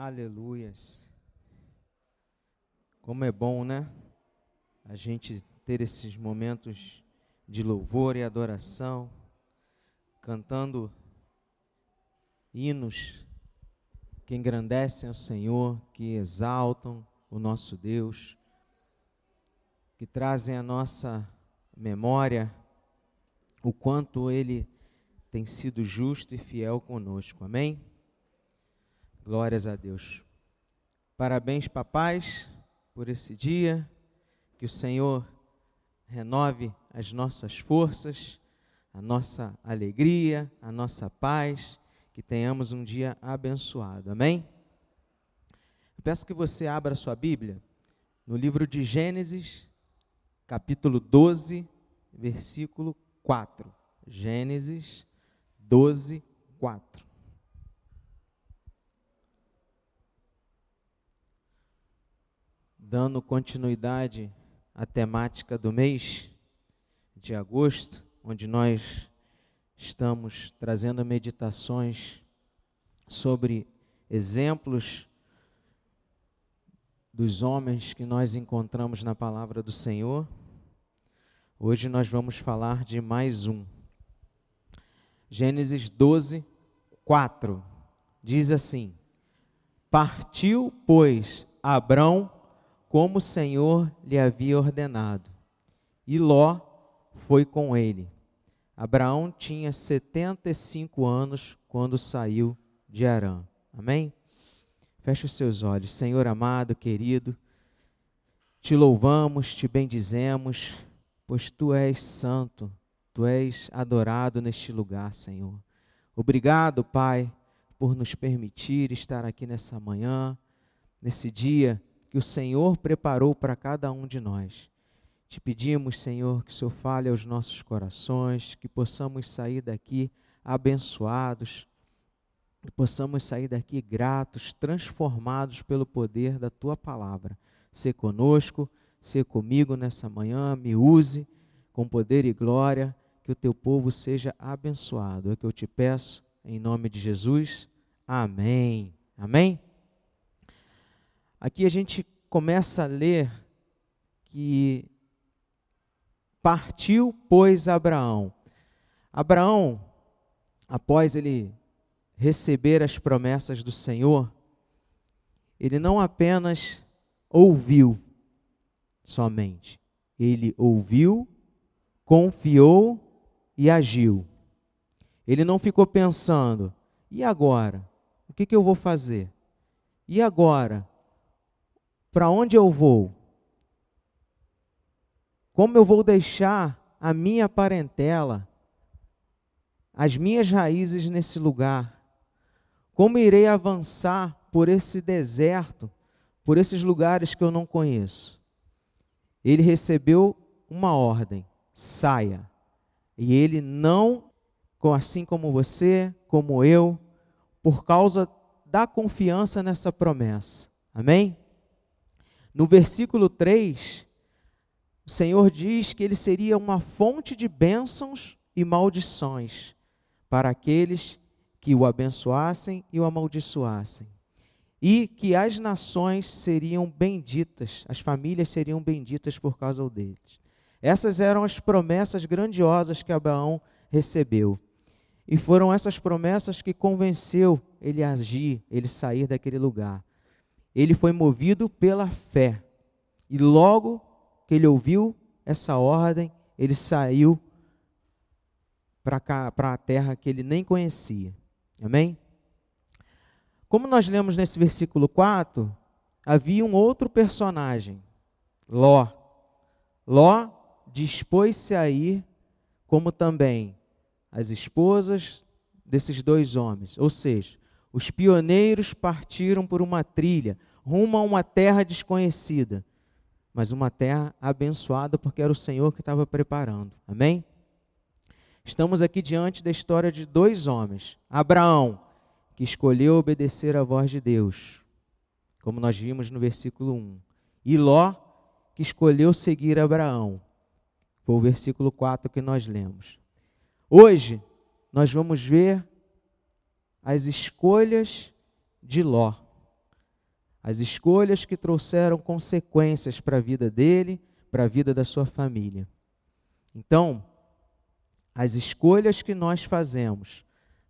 Aleluias. Como é bom, né? A gente ter esses momentos de louvor e adoração, cantando hinos que engrandecem o Senhor, que exaltam o nosso Deus, que trazem à nossa memória o quanto Ele tem sido justo e fiel conosco. Amém? Glórias a Deus. Parabéns, papais, por esse dia. Que o Senhor renove as nossas forças, a nossa alegria, a nossa paz. Que tenhamos um dia abençoado. Amém? Eu peço que você abra sua Bíblia no livro de Gênesis, capítulo 12, versículo 4. Gênesis 12, 4. Dando continuidade à temática do mês de agosto, onde nós estamos trazendo meditações sobre exemplos dos homens que nós encontramos na palavra do Senhor. Hoje nós vamos falar de mais um. Gênesis 12, 4 diz assim: Partiu, pois, Abrão como o Senhor lhe havia ordenado. E Ló foi com ele. Abraão tinha 75 anos quando saiu de Arã. Amém? Feche os seus olhos. Senhor amado, querido, te louvamos, te bendizemos, pois tu és santo, tu és adorado neste lugar, Senhor. Obrigado, Pai, por nos permitir estar aqui nessa manhã, nesse dia que o Senhor preparou para cada um de nós. Te pedimos, Senhor, que o Senhor fale aos nossos corações, que possamos sair daqui abençoados, que possamos sair daqui gratos, transformados pelo poder da tua palavra. Ser conosco, ser comigo nessa manhã, me use com poder e glória, que o teu povo seja abençoado. É o que eu te peço, em nome de Jesus. Amém. Amém. Aqui a gente começa a ler que partiu, pois, Abraão. Abraão, após ele receber as promessas do Senhor, ele não apenas ouviu somente, ele ouviu, confiou e agiu. Ele não ficou pensando, e agora? O que, que eu vou fazer? E agora? Para onde eu vou? Como eu vou deixar a minha parentela, as minhas raízes nesse lugar? Como irei avançar por esse deserto, por esses lugares que eu não conheço? Ele recebeu uma ordem: saia. E ele não, assim como você, como eu, por causa da confiança nessa promessa. Amém? No versículo 3, o Senhor diz que ele seria uma fonte de bênçãos e maldições para aqueles que o abençoassem e o amaldiçoassem. E que as nações seriam benditas, as famílias seriam benditas por causa deles. Essas eram as promessas grandiosas que Abraão recebeu. E foram essas promessas que convenceu ele a agir, ele sair daquele lugar ele foi movido pela fé. E logo que ele ouviu essa ordem, ele saiu para a terra que ele nem conhecia. Amém? Como nós lemos nesse versículo 4, havia um outro personagem, Ló. Ló dispôs-se a ir, como também as esposas desses dois homens. Ou seja, os pioneiros partiram por uma trilha, rumo a uma terra desconhecida, mas uma terra abençoada porque era o Senhor que estava preparando. Amém? Estamos aqui diante da história de dois homens. Abraão, que escolheu obedecer à voz de Deus, como nós vimos no versículo 1. E Ló, que escolheu seguir Abraão. Foi o versículo 4 que nós lemos. Hoje, nós vamos ver as escolhas de Ló as escolhas que trouxeram consequências para a vida dele, para a vida da sua família. Então, as escolhas que nós fazemos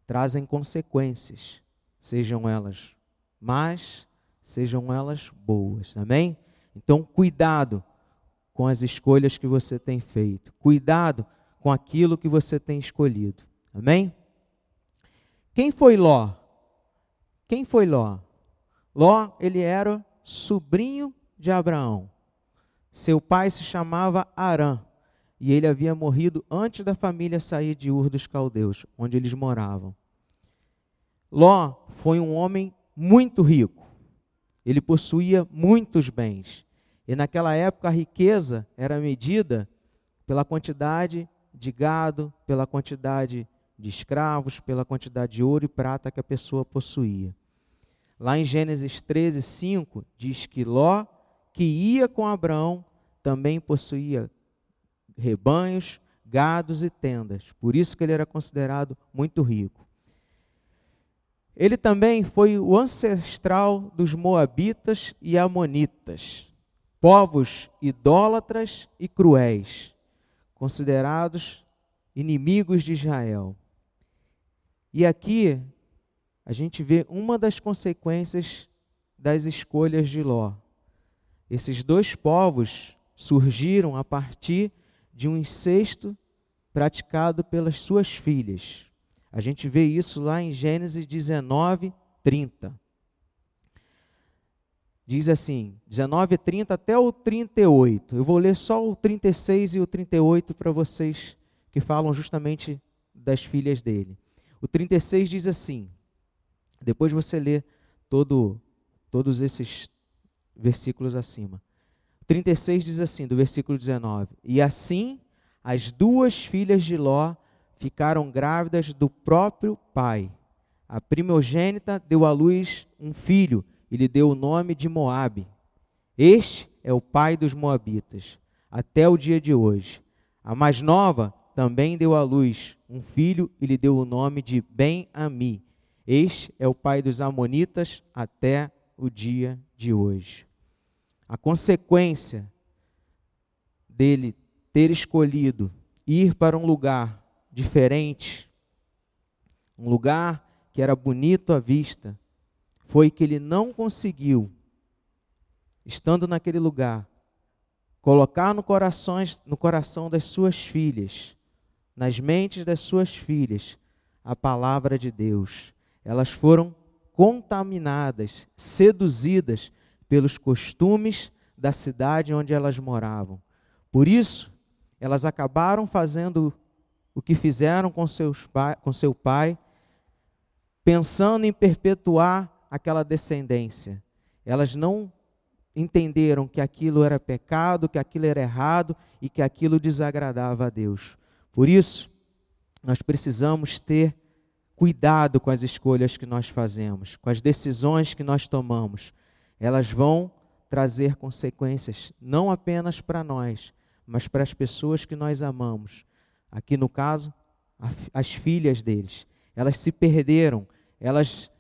trazem consequências, sejam elas más, sejam elas boas. Amém? Então, cuidado com as escolhas que você tem feito. Cuidado com aquilo que você tem escolhido. Amém? Quem foi Ló? Quem foi Ló? Ló, ele era sobrinho de Abraão. Seu pai se chamava Arã e ele havia morrido antes da família sair de Ur dos Caldeus, onde eles moravam. Ló foi um homem muito rico. Ele possuía muitos bens. E naquela época a riqueza era medida pela quantidade de gado, pela quantidade de escravos, pela quantidade de ouro e prata que a pessoa possuía. Lá em Gênesis 13, 5, diz que Ló, que ia com Abraão, também possuía rebanhos, gados e tendas. Por isso que ele era considerado muito rico. Ele também foi o ancestral dos moabitas e amonitas, povos idólatras e cruéis, considerados inimigos de Israel. E aqui a gente vê uma das consequências das escolhas de Ló. Esses dois povos surgiram a partir de um incesto praticado pelas suas filhas. A gente vê isso lá em Gênesis 19, 30. Diz assim, 19, 30 até o 38. Eu vou ler só o 36 e o 38 para vocês que falam justamente das filhas dele. O 36 diz assim: depois você lê todo, todos esses versículos acima. 36 diz assim, do versículo 19: E assim as duas filhas de Ló ficaram grávidas do próprio pai. A primogênita deu à luz um filho e lhe deu o nome de Moabe. Este é o pai dos moabitas, até o dia de hoje. A mais nova também deu à luz um filho e lhe deu o nome de Ben-Ami. Este é o pai dos Amonitas até o dia de hoje. A consequência dele ter escolhido ir para um lugar diferente, um lugar que era bonito à vista, foi que ele não conseguiu, estando naquele lugar, colocar no, no coração das suas filhas, nas mentes das suas filhas, a palavra de Deus elas foram contaminadas, seduzidas pelos costumes da cidade onde elas moravam. Por isso, elas acabaram fazendo o que fizeram com, seus com seu pai, pensando em perpetuar aquela descendência. Elas não entenderam que aquilo era pecado, que aquilo era errado e que aquilo desagradava a Deus. Por isso, nós precisamos ter cuidado com as escolhas que nós fazemos, com as decisões que nós tomamos. Elas vão trazer consequências não apenas para nós, mas para as pessoas que nós amamos. Aqui no caso, as filhas deles. Elas se perderam, elas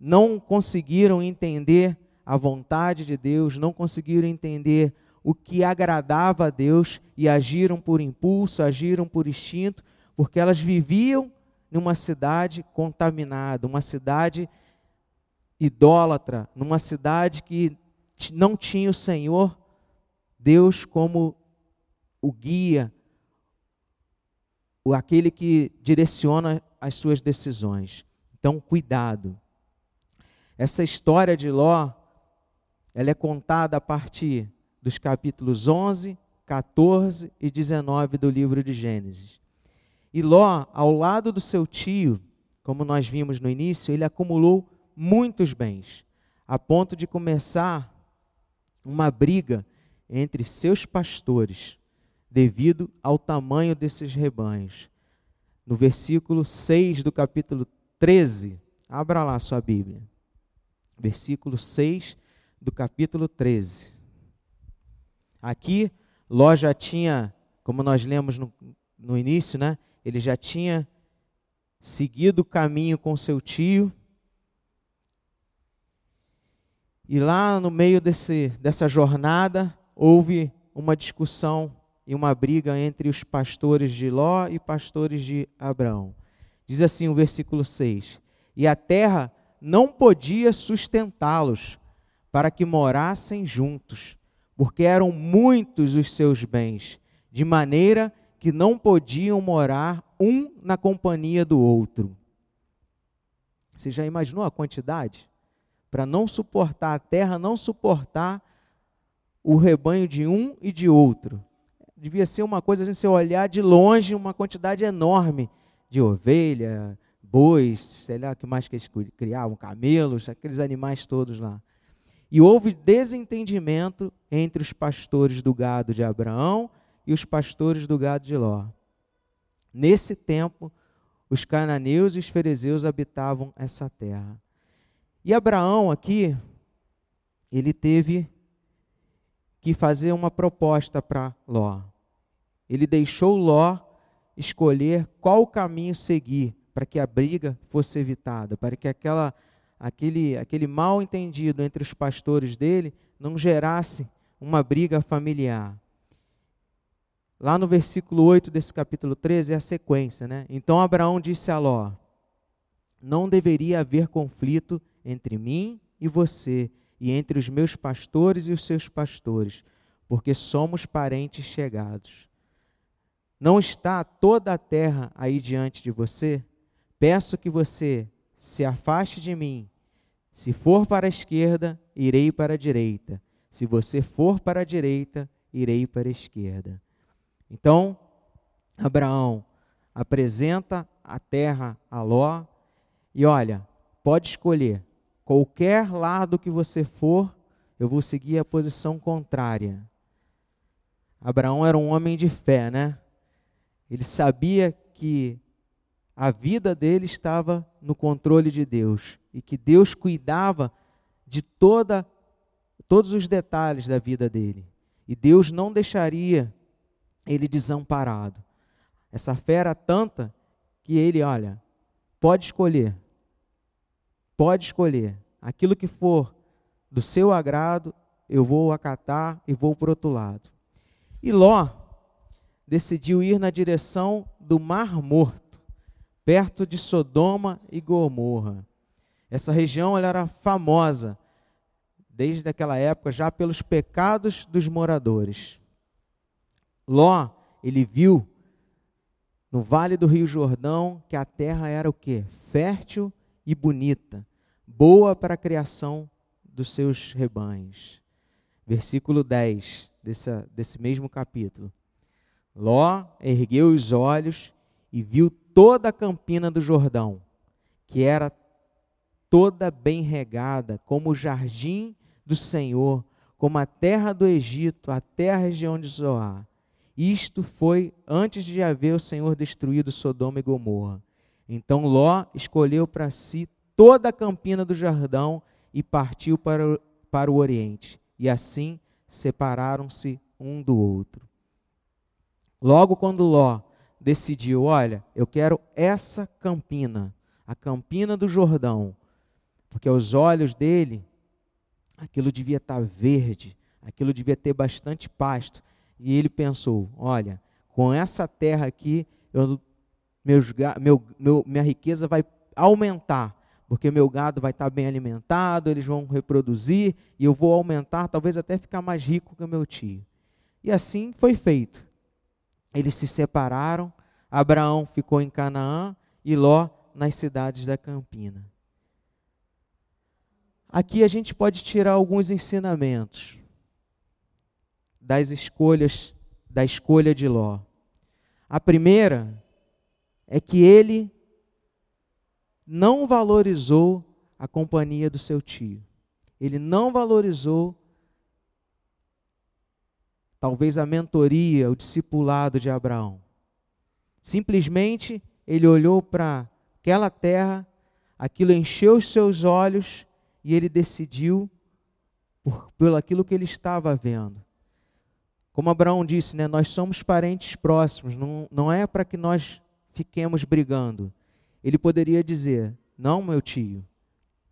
não conseguiram entender a vontade de Deus, não conseguiram entender o que agradava a Deus e agiram por impulso, agiram por instinto, porque elas viviam numa cidade contaminada, uma cidade idólatra, numa cidade que não tinha o Senhor, Deus como o guia, aquele que direciona as suas decisões. Então, cuidado. Essa história de Ló, ela é contada a partir dos capítulos 11, 14 e 19 do livro de Gênesis. E Ló, ao lado do seu tio, como nós vimos no início, ele acumulou muitos bens, a ponto de começar uma briga entre seus pastores, devido ao tamanho desses rebanhos. No versículo 6 do capítulo 13, abra lá sua Bíblia. Versículo 6 do capítulo 13. Aqui, Ló já tinha, como nós lemos no, no início, né? Ele já tinha seguido o caminho com seu tio. E lá no meio desse, dessa jornada, houve uma discussão e uma briga entre os pastores de Ló e pastores de Abraão. Diz assim o versículo 6: E a terra não podia sustentá-los para que morassem juntos, porque eram muitos os seus bens, de maneira que não podiam morar um na companhia do outro. Você já imaginou a quantidade? Para não suportar a terra, não suportar o rebanho de um e de outro. Devia ser uma coisa assim, se olhar de longe, uma quantidade enorme de ovelha, bois, sei lá o que mais que eles criavam, camelos, aqueles animais todos lá. E houve desentendimento entre os pastores do gado de Abraão e os pastores do gado de Ló. Nesse tempo, os cananeus e os fariseus habitavam essa terra. E Abraão aqui, ele teve que fazer uma proposta para Ló. Ele deixou Ló escolher qual caminho seguir para que a briga fosse evitada, para que aquela, aquele, aquele mal entendido entre os pastores dele não gerasse uma briga familiar. Lá no versículo 8 desse capítulo 13 é a sequência, né? Então Abraão disse a Ló: Não deveria haver conflito entre mim e você, e entre os meus pastores e os seus pastores, porque somos parentes chegados. Não está toda a terra aí diante de você? Peço que você se afaste de mim. Se for para a esquerda, irei para a direita. Se você for para a direita, irei para a esquerda. Então, Abraão apresenta a terra a Ló e olha, pode escolher qualquer lado que você for, eu vou seguir a posição contrária. Abraão era um homem de fé, né? Ele sabia que a vida dele estava no controle de Deus e que Deus cuidava de toda todos os detalhes da vida dele. E Deus não deixaria ele desamparado. Essa fé era tanta que ele, olha, pode escolher. Pode escolher. Aquilo que for do seu agrado, eu vou acatar e vou para outro lado. E Ló decidiu ir na direção do Mar Morto, perto de Sodoma e Gomorra. Essa região era famosa desde aquela época já pelos pecados dos moradores. Ló, ele viu no vale do Rio Jordão que a terra era o quê? Fértil e bonita, boa para a criação dos seus rebanhos. Versículo 10 desse, desse mesmo capítulo. Ló ergueu os olhos e viu toda a campina do Jordão, que era toda bem regada, como o jardim do Senhor, como a terra do Egito, até a região de Zoar. Isto foi antes de haver o Senhor destruído Sodoma e Gomorra. Então Ló escolheu para si toda a campina do Jordão e partiu para o, para o Oriente. E assim separaram-se um do outro. Logo quando Ló decidiu, olha, eu quero essa campina, a campina do Jordão, porque aos olhos dele aquilo devia estar verde, aquilo devia ter bastante pasto, e ele pensou: olha, com essa terra aqui, eu, meus, meu, meu, minha riqueza vai aumentar, porque meu gado vai estar bem alimentado, eles vão reproduzir, e eu vou aumentar, talvez até ficar mais rico que meu tio. E assim foi feito. Eles se separaram, Abraão ficou em Canaã e Ló nas cidades da campina. Aqui a gente pode tirar alguns ensinamentos das escolhas, da escolha de Ló. A primeira é que ele não valorizou a companhia do seu tio. Ele não valorizou talvez a mentoria, o discipulado de Abraão. Simplesmente ele olhou para aquela terra, aquilo encheu os seus olhos e ele decidiu por, pelo aquilo que ele estava vendo. Como Abraão disse, né, nós somos parentes próximos, não, não é para que nós fiquemos brigando. Ele poderia dizer: Não, meu tio,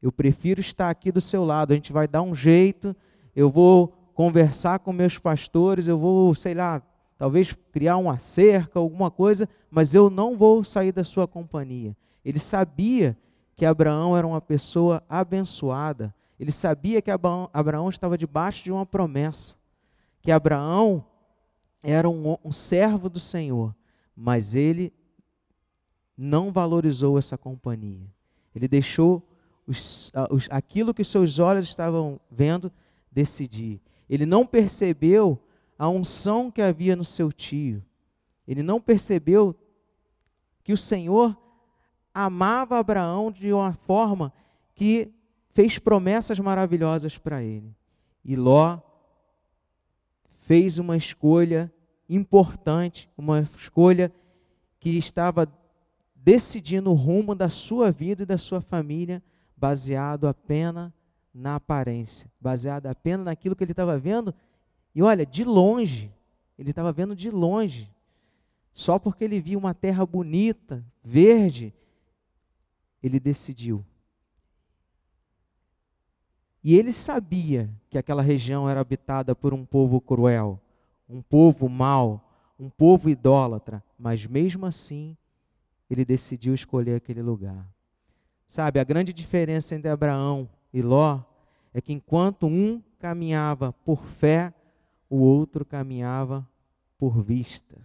Eu prefiro estar aqui do seu lado. A gente vai dar um jeito. Eu vou conversar com meus pastores. Eu vou, sei lá, talvez criar uma cerca, alguma coisa, mas eu não vou sair da sua companhia. Ele sabia que Abraão era uma pessoa abençoada. Ele sabia que Abraão estava debaixo de uma promessa. Que Abraão era um, um servo do Senhor. Mas ele não valorizou essa companhia. Ele deixou os, os, aquilo que seus olhos estavam vendo decidir. Ele não percebeu a unção que havia no seu tio. Ele não percebeu que o Senhor amava Abraão de uma forma que fez promessas maravilhosas para ele. E Ló fez uma escolha importante, uma escolha que estava decidindo o rumo da sua vida e da sua família, baseado apenas na aparência, baseado apenas naquilo que ele estava vendo. E olha, de longe, ele estava vendo de longe, só porque ele viu uma terra bonita, verde, ele decidiu. E ele sabia que aquela região era habitada por um povo cruel, um povo mau, um povo idólatra, mas mesmo assim ele decidiu escolher aquele lugar. Sabe, a grande diferença entre Abraão e Ló é que enquanto um caminhava por fé, o outro caminhava por vista.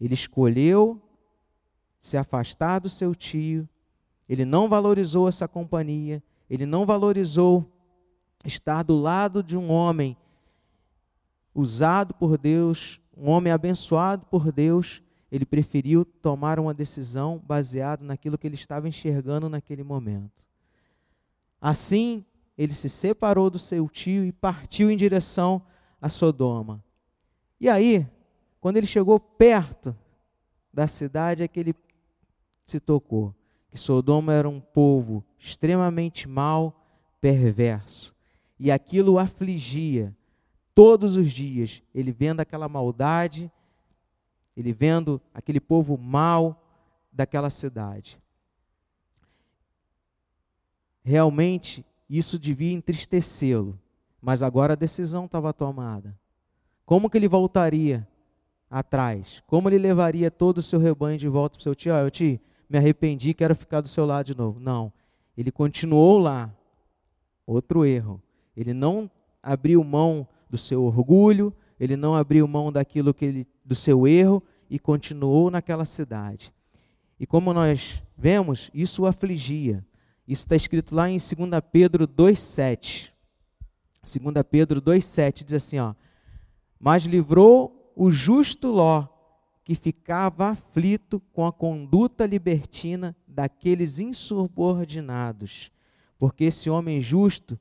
Ele escolheu se afastar do seu tio, ele não valorizou essa companhia, ele não valorizou estar do lado de um homem usado por Deus, um homem abençoado por Deus, ele preferiu tomar uma decisão baseada naquilo que ele estava enxergando naquele momento. Assim, ele se separou do seu tio e partiu em direção a Sodoma. E aí, quando ele chegou perto da cidade, é que ele se tocou que Sodoma era um povo extremamente mau, perverso. E aquilo o afligia todos os dias. Ele vendo aquela maldade, ele vendo aquele povo mau daquela cidade. Realmente, isso devia entristecê-lo, mas agora a decisão estava tomada. Como que ele voltaria atrás? Como ele levaria todo o seu rebanho de volta para o seu tio? Tio, me arrependi, quero ficar do seu lado de novo. Não. Ele continuou lá. Outro erro. Ele não abriu mão do seu orgulho, ele não abriu mão daquilo que ele, do seu erro e continuou naquela cidade. E como nós vemos, isso o afligia. Isso está escrito lá em 2 Pedro 2,7. 2 Pedro 2,7 diz assim: ó, Mas livrou o justo Ló que ficava aflito com a conduta libertina daqueles insubordinados, porque esse homem justo,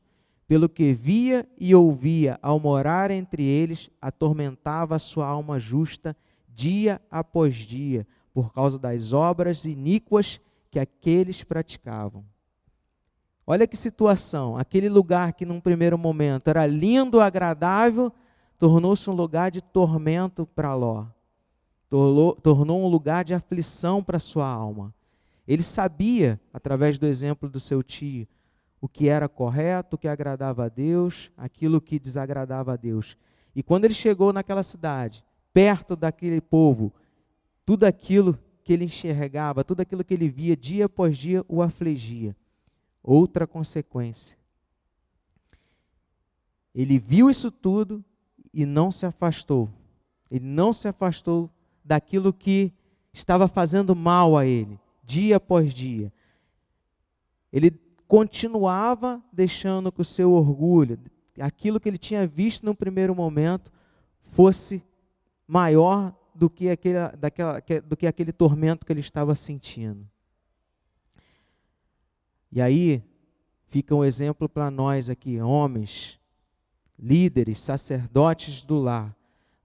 pelo que via e ouvia ao morar entre eles, atormentava a sua alma justa dia após dia, por causa das obras iníquas que aqueles praticavam. Olha que situação, aquele lugar que num primeiro momento era lindo, agradável, tornou-se um lugar de tormento para Ló tornou, tornou um lugar de aflição para sua alma. Ele sabia, através do exemplo do seu tio, o que era correto, o que agradava a Deus, aquilo que desagradava a Deus. E quando ele chegou naquela cidade, perto daquele povo, tudo aquilo que ele enxergava, tudo aquilo que ele via dia após dia o afligia. Outra consequência. Ele viu isso tudo e não se afastou. Ele não se afastou daquilo que estava fazendo mal a ele, dia após dia. Ele continuava deixando que o seu orgulho, aquilo que ele tinha visto no primeiro momento, fosse maior do que aquele, daquela, do que aquele tormento que ele estava sentindo. E aí fica um exemplo para nós aqui, homens, líderes, sacerdotes do lar,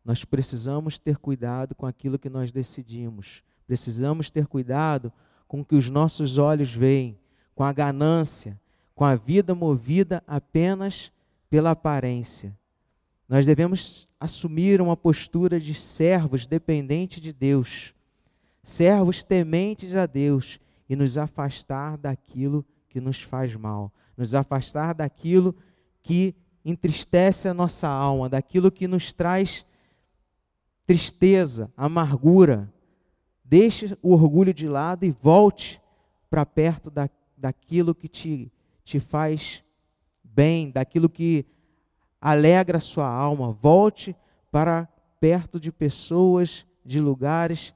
nós precisamos ter cuidado com aquilo que nós decidimos. Precisamos ter cuidado com o que os nossos olhos veem, com a ganância, com a vida movida apenas pela aparência. Nós devemos assumir uma postura de servos dependentes de Deus, servos tementes a Deus e nos afastar daquilo que nos faz mal, nos afastar daquilo que entristece a nossa alma, daquilo que nos traz tristeza, amargura. Deixe o orgulho de lado e volte para perto da, daquilo que te, te faz bem, daquilo que alegra a sua alma. Volte para perto de pessoas, de lugares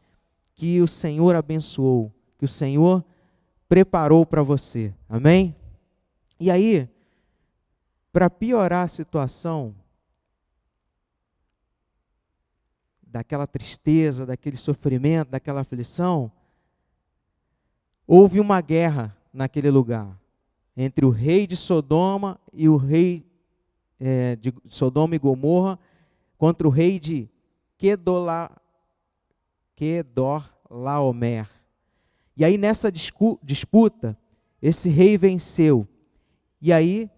que o Senhor abençoou, que o Senhor preparou para você. Amém? E aí, para piorar a situação, daquela tristeza, daquele sofrimento, daquela aflição, houve uma guerra naquele lugar entre o rei de Sodoma e o rei é, de Sodoma e Gomorra contra o rei de Kedola, Kedorlaomer. E aí nessa disputa, esse rei venceu. E aí,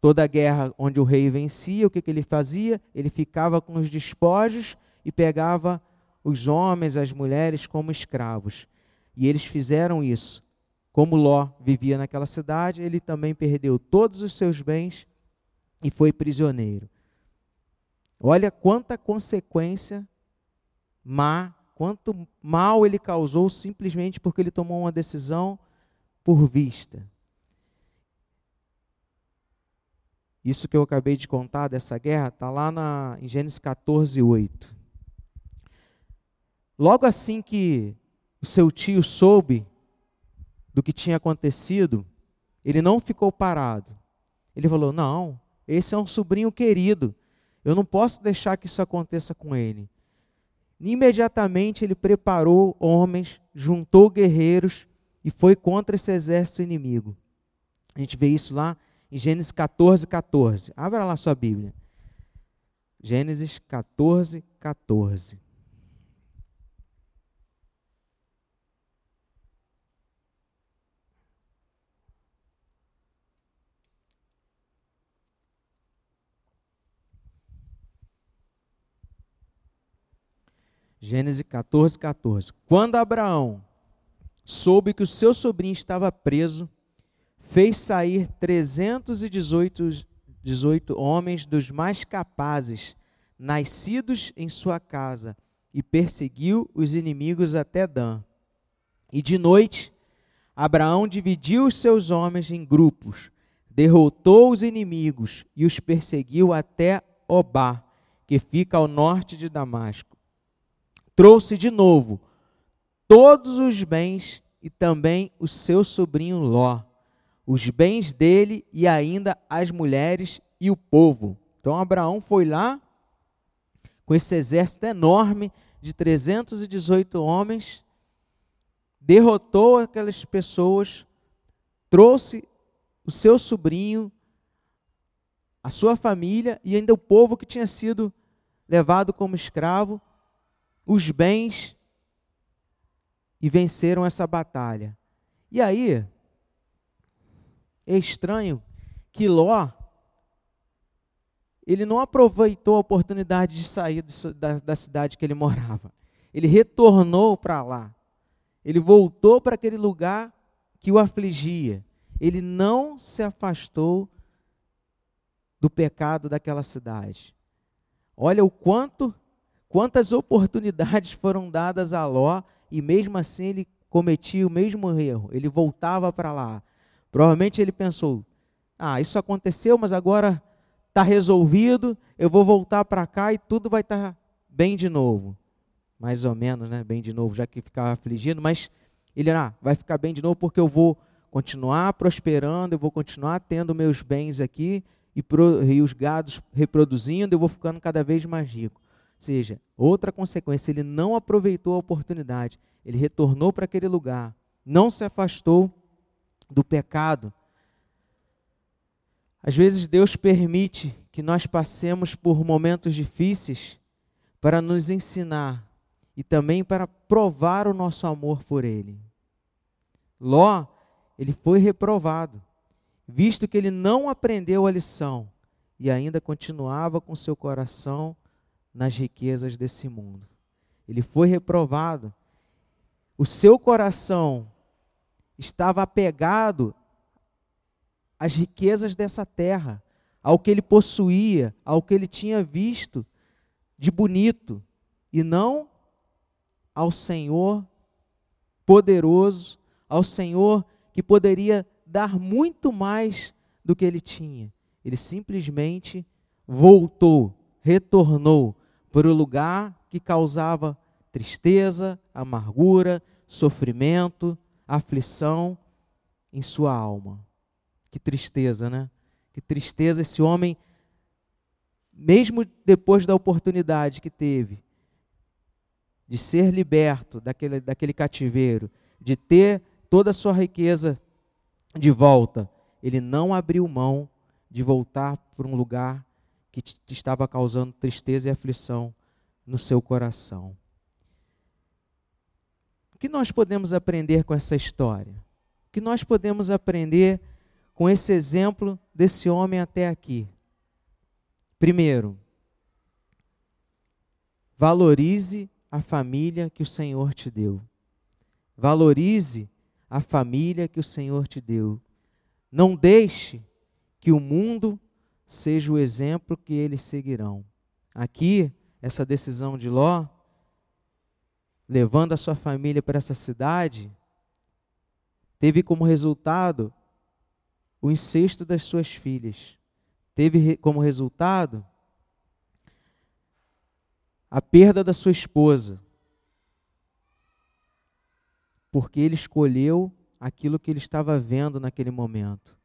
toda a guerra onde o rei vencia, o que, que ele fazia? Ele ficava com os despojos e pegava os homens, as mulheres como escravos. E eles fizeram isso. Como Ló vivia naquela cidade, ele também perdeu todos os seus bens e foi prisioneiro. Olha quanta consequência má quanto mal ele causou simplesmente porque ele tomou uma decisão por vista. Isso que eu acabei de contar dessa guerra está lá na, em Gênesis 14, 8. Logo assim que o seu tio soube do que tinha acontecido, ele não ficou parado. Ele falou: Não, esse é um sobrinho querido, eu não posso deixar que isso aconteça com ele. Imediatamente ele preparou homens, juntou guerreiros e foi contra esse exército inimigo. A gente vê isso lá em Gênesis 14, 14. Abra lá sua Bíblia. Gênesis 14, 14. Gênesis 14, 14. Quando Abraão soube que o seu sobrinho estava preso, fez sair 318 18 homens dos mais capazes, nascidos em sua casa, e perseguiu os inimigos até Dan. E de noite, Abraão dividiu os seus homens em grupos, derrotou os inimigos e os perseguiu até Obá, que fica ao norte de Damasco trouxe de novo todos os bens e também o seu sobrinho Ló, os bens dele e ainda as mulheres e o povo. Então Abraão foi lá com esse exército enorme de 318 homens, derrotou aquelas pessoas, trouxe o seu sobrinho, a sua família e ainda o povo que tinha sido levado como escravo os bens e venceram essa batalha. E aí, é estranho que Ló, ele não aproveitou a oportunidade de sair da, da cidade que ele morava. Ele retornou para lá. Ele voltou para aquele lugar que o afligia. Ele não se afastou do pecado daquela cidade. Olha o quanto Quantas oportunidades foram dadas a Ló e mesmo assim ele cometia o mesmo erro, ele voltava para lá. Provavelmente ele pensou: ah, isso aconteceu, mas agora está resolvido, eu vou voltar para cá e tudo vai estar tá bem de novo. Mais ou menos, né? Bem de novo, já que ficava afligindo, mas ele ah, vai ficar bem de novo porque eu vou continuar prosperando, eu vou continuar tendo meus bens aqui e, pro, e os gados reproduzindo, eu vou ficando cada vez mais rico seja, outra consequência, ele não aproveitou a oportunidade, ele retornou para aquele lugar, não se afastou do pecado. Às vezes Deus permite que nós passemos por momentos difíceis para nos ensinar e também para provar o nosso amor por Ele. Ló, ele foi reprovado, visto que ele não aprendeu a lição e ainda continuava com seu coração nas riquezas desse mundo. Ele foi reprovado. O seu coração estava apegado as riquezas dessa terra, ao que ele possuía, ao que ele tinha visto de bonito, e não ao Senhor poderoso, ao Senhor que poderia dar muito mais do que ele tinha. Ele simplesmente voltou, retornou para o lugar que causava tristeza, amargura, sofrimento, aflição em sua alma. Que tristeza, né? Que tristeza esse homem, mesmo depois da oportunidade que teve de ser liberto daquele, daquele cativeiro, de ter toda a sua riqueza de volta, ele não abriu mão de voltar para um lugar que te estava causando tristeza e aflição no seu coração. O que nós podemos aprender com essa história? O que nós podemos aprender com esse exemplo desse homem até aqui? Primeiro, valorize a família que o Senhor te deu. Valorize a família que o Senhor te deu. Não deixe que o mundo seja o exemplo que eles seguirão. Aqui, essa decisão de Ló, levando a sua família para essa cidade, teve como resultado o incesto das suas filhas. Teve como resultado a perda da sua esposa. Porque ele escolheu aquilo que ele estava vendo naquele momento.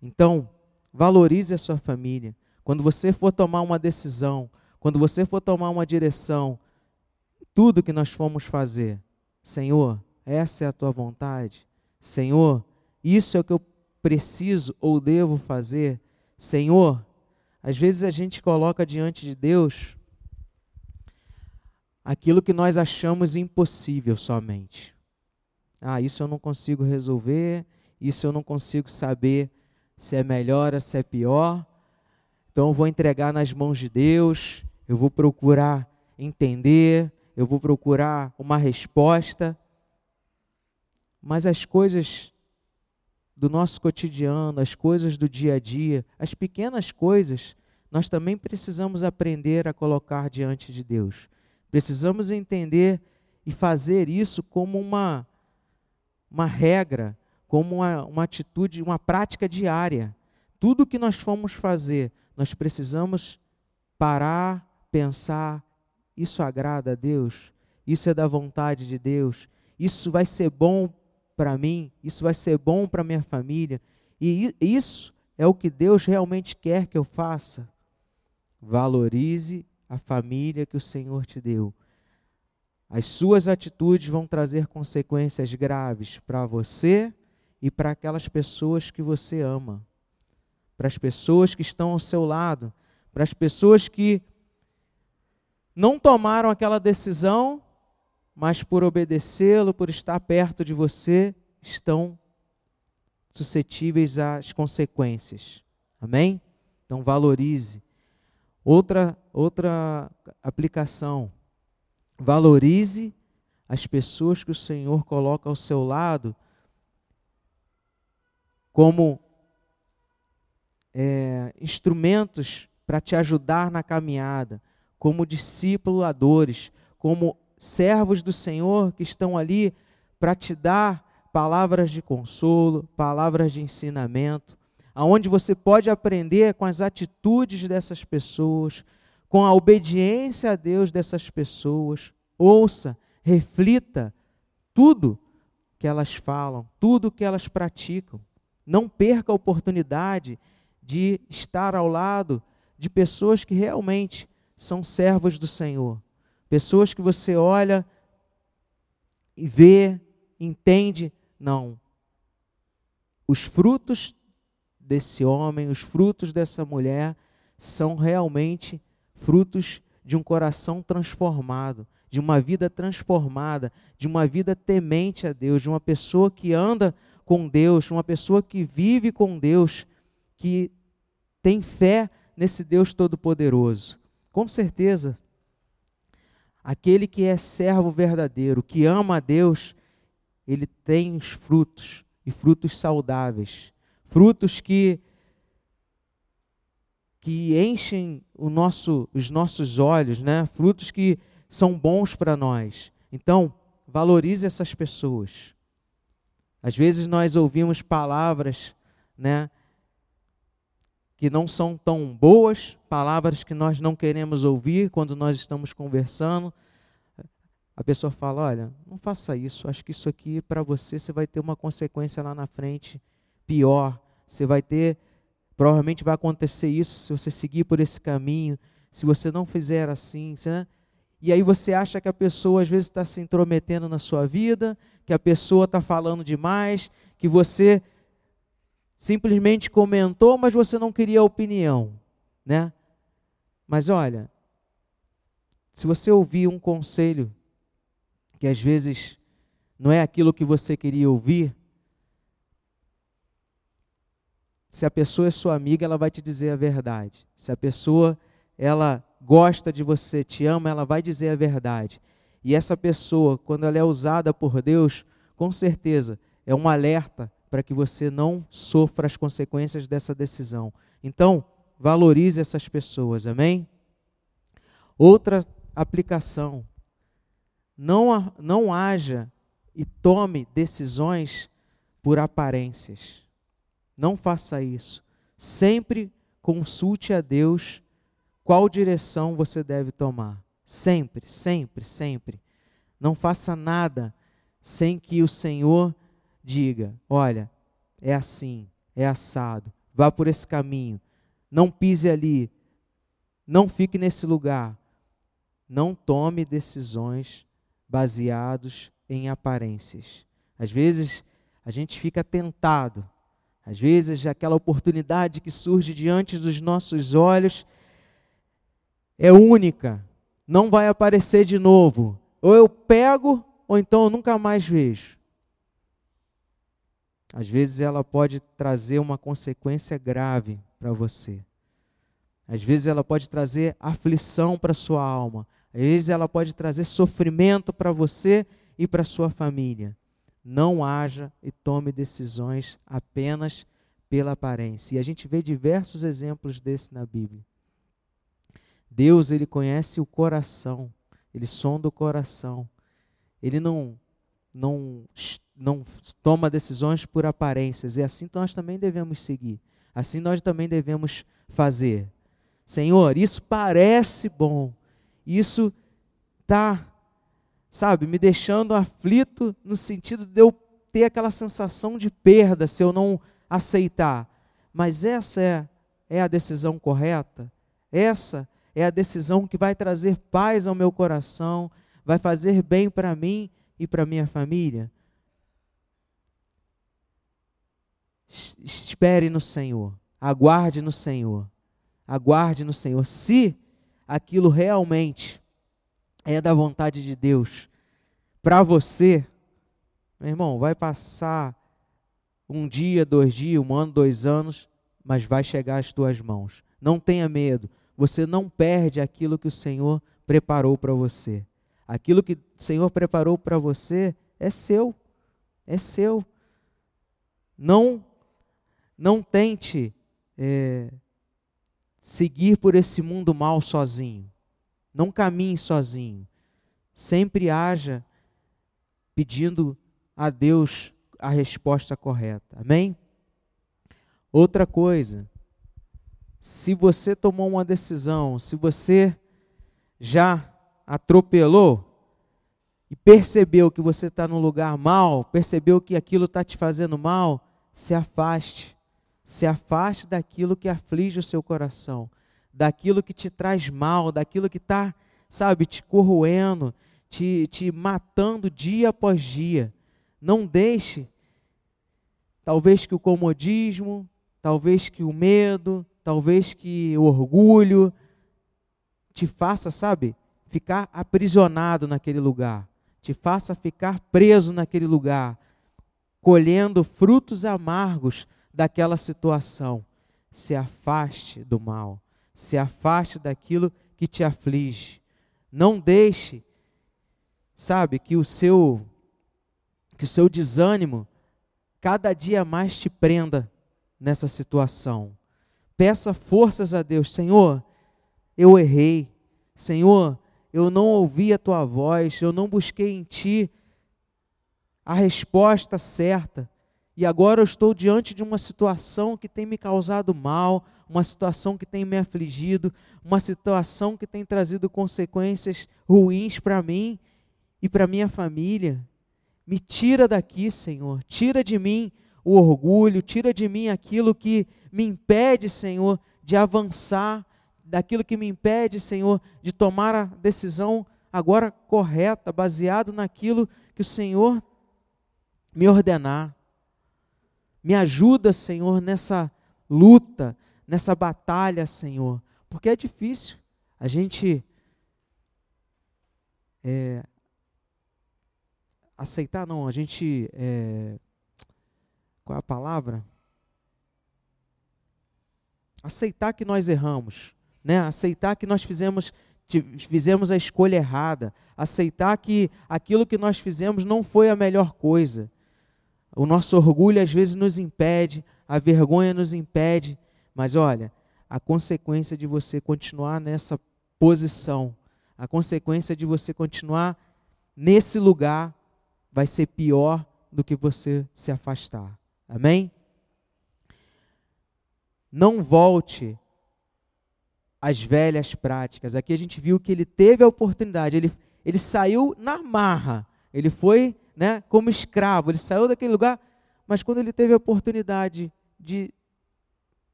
Então, valorize a sua família. Quando você for tomar uma decisão, quando você for tomar uma direção, tudo que nós fomos fazer, Senhor, essa é a tua vontade. Senhor, isso é o que eu preciso ou devo fazer. Senhor, às vezes a gente coloca diante de Deus aquilo que nós achamos impossível somente. Ah, isso eu não consigo resolver, isso eu não consigo saber se é melhor se é pior. Então eu vou entregar nas mãos de Deus, eu vou procurar entender, eu vou procurar uma resposta. Mas as coisas do nosso cotidiano, as coisas do dia a dia, as pequenas coisas, nós também precisamos aprender a colocar diante de Deus. Precisamos entender e fazer isso como uma, uma regra, como uma, uma atitude, uma prática diária. Tudo que nós formos fazer, nós precisamos parar, pensar: isso agrada a Deus? Isso é da vontade de Deus? Isso vai ser bom para mim? Isso vai ser bom para minha família? E isso é o que Deus realmente quer que eu faça? Valorize a família que o Senhor te deu. As suas atitudes vão trazer consequências graves para você e para aquelas pessoas que você ama, para as pessoas que estão ao seu lado, para as pessoas que não tomaram aquela decisão, mas por obedecê-lo, por estar perto de você, estão suscetíveis às consequências. Amém? Então valorize Outra, outra aplicação. Valorize as pessoas que o Senhor coloca ao seu lado como é, instrumentos para te ajudar na caminhada, como discipuladores, como servos do Senhor que estão ali para te dar palavras de consolo, palavras de ensinamento, aonde você pode aprender com as atitudes dessas pessoas, com a obediência a Deus dessas pessoas. Ouça, reflita tudo que elas falam, tudo que elas praticam. Não perca a oportunidade de estar ao lado de pessoas que realmente são servos do Senhor. Pessoas que você olha e vê, entende, não. Os frutos desse homem, os frutos dessa mulher, são realmente frutos de um coração transformado, de uma vida transformada, de uma vida temente a Deus, de uma pessoa que anda com Deus, uma pessoa que vive com Deus, que tem fé nesse Deus Todo-Poderoso. Com certeza, aquele que é servo verdadeiro, que ama a Deus, ele tem os frutos, e frutos saudáveis, frutos que que enchem o nosso, os nossos olhos, né? Frutos que são bons para nós. Então, valorize essas pessoas. Às vezes nós ouvimos palavras, né, que não são tão boas, palavras que nós não queremos ouvir quando nós estamos conversando. A pessoa fala: Olha, não faça isso, acho que isso aqui para você você vai ter uma consequência lá na frente pior. Você vai ter, provavelmente vai acontecer isso se você seguir por esse caminho, se você não fizer assim. Né? E aí você acha que a pessoa às vezes está se intrometendo na sua vida, que a pessoa está falando demais, que você simplesmente comentou, mas você não queria opinião, né? Mas olha, se você ouvir um conselho que às vezes não é aquilo que você queria ouvir, se a pessoa é sua amiga, ela vai te dizer a verdade. Se a pessoa ela gosta de você, te ama, ela vai dizer a verdade. E essa pessoa, quando ela é usada por Deus, com certeza é um alerta para que você não sofra as consequências dessa decisão. Então, valorize essas pessoas, amém? Outra aplicação: não, não haja e tome decisões por aparências. Não faça isso. Sempre consulte a Deus qual direção você deve tomar. Sempre, sempre, sempre. Não faça nada sem que o Senhor diga: olha, é assim, é assado, vá por esse caminho, não pise ali, não fique nesse lugar. Não tome decisões baseados em aparências. Às vezes a gente fica tentado, às vezes aquela oportunidade que surge diante dos nossos olhos é única, não vai aparecer de novo. Ou eu pego, ou então eu nunca mais vejo. Às vezes ela pode trazer uma consequência grave para você. Às vezes ela pode trazer aflição para sua alma. Às vezes ela pode trazer sofrimento para você e para sua família. Não haja e tome decisões apenas pela aparência. E a gente vê diversos exemplos desse na Bíblia. Deus, ele conhece o coração, ele sonda o coração. Ele não não não toma decisões por aparências, e assim nós também devemos seguir. Assim nós também devemos fazer. Senhor, isso parece bom. Isso tá, sabe, me deixando aflito no sentido de eu ter aquela sensação de perda se eu não aceitar. Mas essa é, é a decisão correta? Essa é a decisão que vai trazer paz ao meu coração, vai fazer bem para mim e para minha família? Espere no Senhor, aguarde no Senhor, aguarde no Senhor. Se aquilo realmente é da vontade de Deus para você, meu irmão, vai passar um dia, dois dias, um ano, dois anos, mas vai chegar às tuas mãos. Não tenha medo, você não perde aquilo que o Senhor preparou para você. Aquilo que o Senhor preparou para você é seu, é seu. Não não tente é, seguir por esse mundo mal sozinho. Não caminhe sozinho. Sempre haja pedindo a Deus a resposta correta. Amém? Outra coisa, se você tomou uma decisão, se você já atropelou e percebeu que você está no lugar mal, percebeu que aquilo está te fazendo mal, se afaste. Se afaste daquilo que aflige o seu coração, daquilo que te traz mal, daquilo que está, sabe, te corroendo, te, te matando dia após dia. Não deixe, talvez que o comodismo, talvez que o medo, talvez que o orgulho te faça, sabe, ficar aprisionado naquele lugar, te faça ficar preso naquele lugar, colhendo frutos amargos daquela situação. Se afaste do mal, se afaste daquilo que te aflige. Não deixe, sabe, que o seu que o seu desânimo cada dia mais te prenda nessa situação. Peça forças a Deus, Senhor, eu errei. Senhor, eu não ouvi a tua voz, eu não busquei em ti a resposta certa. E agora eu estou diante de uma situação que tem me causado mal, uma situação que tem me afligido, uma situação que tem trazido consequências ruins para mim e para minha família. Me tira daqui, Senhor. Tira de mim o orgulho, tira de mim aquilo que me impede, Senhor, de avançar, daquilo que me impede, Senhor, de tomar a decisão agora correta, baseado naquilo que o Senhor me ordenar. Me ajuda, Senhor, nessa luta, nessa batalha, Senhor, porque é difícil a gente é, aceitar, não, a gente. É, qual é a palavra? Aceitar que nós erramos, né? aceitar que nós fizemos, fizemos a escolha errada, aceitar que aquilo que nós fizemos não foi a melhor coisa. O nosso orgulho às vezes nos impede, a vergonha nos impede, mas olha, a consequência de você continuar nessa posição, a consequência de você continuar nesse lugar vai ser pior do que você se afastar. Amém? Não volte às velhas práticas. Aqui a gente viu que ele teve a oportunidade, ele, ele saiu na marra, ele foi né, como escravo, ele saiu daquele lugar, mas quando ele teve a oportunidade de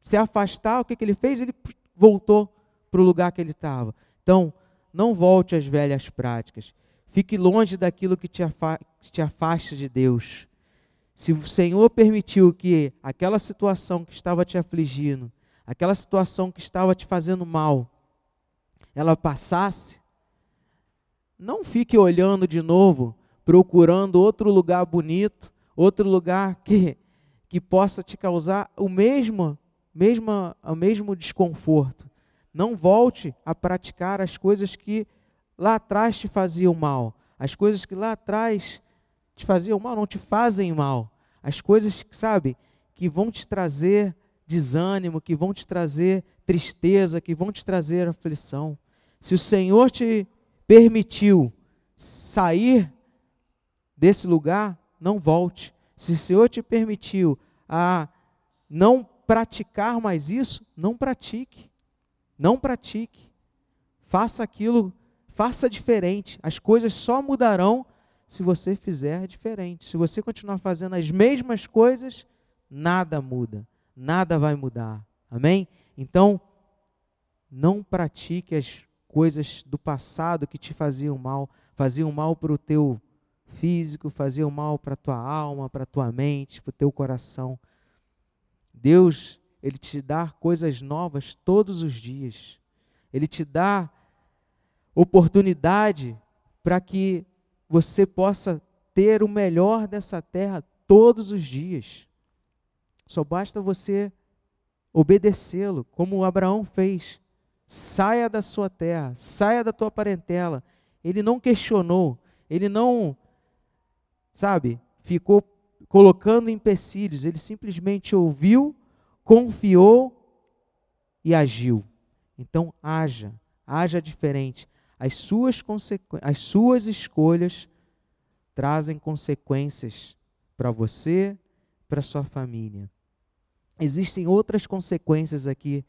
se afastar, o que, que ele fez? Ele voltou para o lugar que ele estava. Então, não volte às velhas práticas. Fique longe daquilo que te, te afasta de Deus. Se o Senhor permitiu que aquela situação que estava te afligindo, aquela situação que estava te fazendo mal, ela passasse, não fique olhando de novo procurando outro lugar bonito, outro lugar que, que possa te causar o mesmo, mesmo, o mesmo desconforto. Não volte a praticar as coisas que lá atrás te faziam mal. As coisas que lá atrás te faziam mal não te fazem mal. As coisas, sabe, que vão te trazer desânimo, que vão te trazer tristeza, que vão te trazer aflição. Se o Senhor te permitiu sair desse lugar, não volte. Se o Senhor te permitiu a não praticar mais isso, não pratique. Não pratique. Faça aquilo, faça diferente. As coisas só mudarão se você fizer diferente. Se você continuar fazendo as mesmas coisas, nada muda. Nada vai mudar. Amém? Então, não pratique as coisas do passado que te faziam mal, faziam mal para o teu físico, fazia o mal para a tua alma, para a tua mente, para o teu coração. Deus, Ele te dá coisas novas todos os dias. Ele te dá oportunidade para que você possa ter o melhor dessa terra todos os dias. Só basta você obedecê-lo, como Abraão fez. Saia da sua terra, saia da tua parentela. Ele não questionou, ele não sabe, ficou colocando empecilhos, ele simplesmente ouviu, confiou e agiu. Então, haja, haja diferente. As suas, as suas escolhas trazem consequências para você, para sua família. Existem outras consequências aqui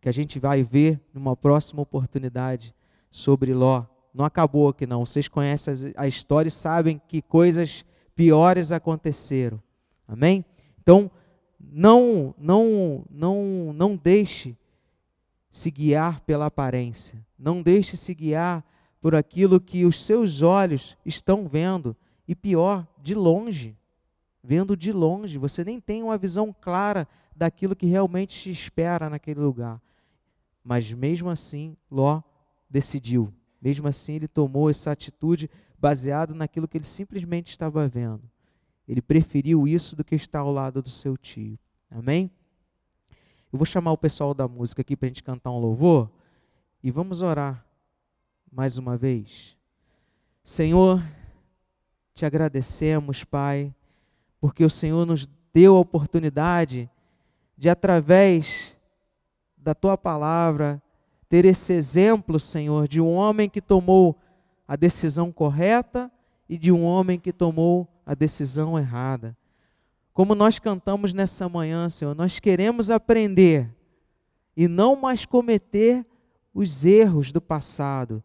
que a gente vai ver numa próxima oportunidade sobre Ló não acabou aqui não. Vocês conhecem a história e sabem que coisas piores aconteceram. Amém? Então, não, não, não, não deixe se guiar pela aparência. Não deixe se guiar por aquilo que os seus olhos estão vendo e pior, de longe. Vendo de longe, você nem tem uma visão clara daquilo que realmente te espera naquele lugar. Mas mesmo assim, Ló decidiu mesmo assim, ele tomou essa atitude baseado naquilo que ele simplesmente estava vendo. Ele preferiu isso do que estar ao lado do seu tio. Amém? Eu vou chamar o pessoal da música aqui para a gente cantar um louvor e vamos orar mais uma vez. Senhor, te agradecemos, Pai, porque o Senhor nos deu a oportunidade de através da tua palavra ter esse exemplo, Senhor, de um homem que tomou a decisão correta e de um homem que tomou a decisão errada. Como nós cantamos nessa manhã, Senhor, nós queremos aprender e não mais cometer os erros do passado.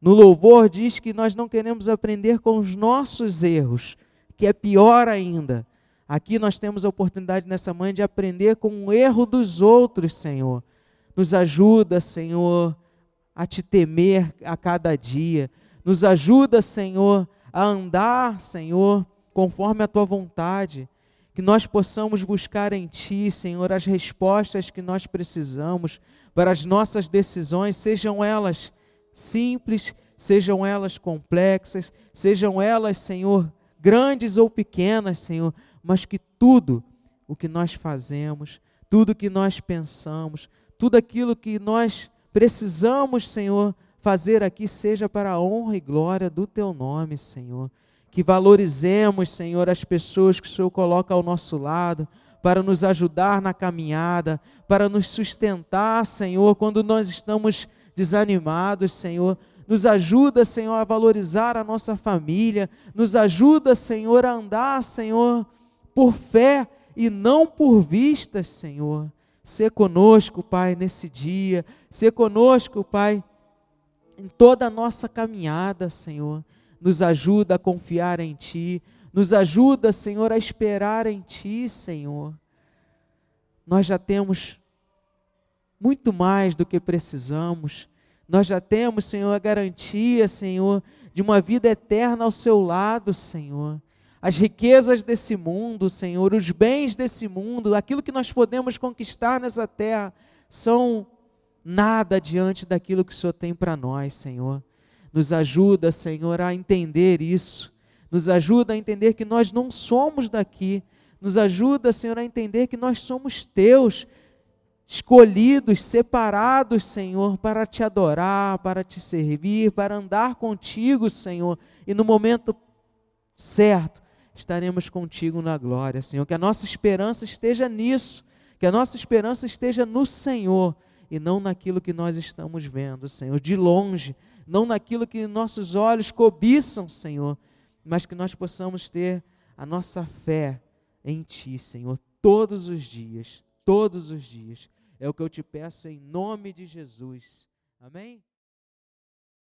No louvor diz que nós não queremos aprender com os nossos erros, que é pior ainda. Aqui nós temos a oportunidade nessa manhã de aprender com o erro dos outros, Senhor. Nos ajuda, Senhor, a te temer a cada dia. Nos ajuda, Senhor, a andar, Senhor, conforme a tua vontade que nós possamos buscar em Ti, Senhor, as respostas que nós precisamos para as nossas decisões, sejam elas simples, sejam elas complexas, sejam elas, Senhor, grandes ou pequenas, Senhor, mas que tudo o que nós fazemos, tudo o que nós pensamos, tudo aquilo que nós precisamos, Senhor, fazer aqui seja para a honra e glória do Teu nome, Senhor que valorizemos, Senhor, as pessoas que o Senhor coloca ao nosso lado, para nos ajudar na caminhada, para nos sustentar, Senhor, quando nós estamos desanimados, Senhor. Nos ajuda, Senhor, a valorizar a nossa família, nos ajuda, Senhor, a andar, Senhor, por fé e não por vistas, Senhor. Ser conosco, Pai, nesse dia, ser conosco, Pai, em toda a nossa caminhada, Senhor nos ajuda a confiar em Ti, nos ajuda, Senhor, a esperar em Ti, Senhor. Nós já temos muito mais do que precisamos, nós já temos, Senhor, a garantia, Senhor, de uma vida eterna ao Seu lado, Senhor. As riquezas desse mundo, Senhor, os bens desse mundo, aquilo que nós podemos conquistar nessa terra, são nada diante daquilo que o Senhor tem para nós, Senhor. Nos ajuda, Senhor, a entender isso. Nos ajuda a entender que nós não somos daqui. Nos ajuda, Senhor, a entender que nós somos teus, escolhidos, separados, Senhor, para te adorar, para te servir, para andar contigo, Senhor. E no momento certo, estaremos contigo na glória, Senhor. Que a nossa esperança esteja nisso, que a nossa esperança esteja no Senhor e não naquilo que nós estamos vendo, Senhor, de longe, não naquilo que nossos olhos cobiçam, Senhor, mas que nós possamos ter a nossa fé em Ti, Senhor, todos os dias, todos os dias. É o que eu te peço em nome de Jesus. Amém?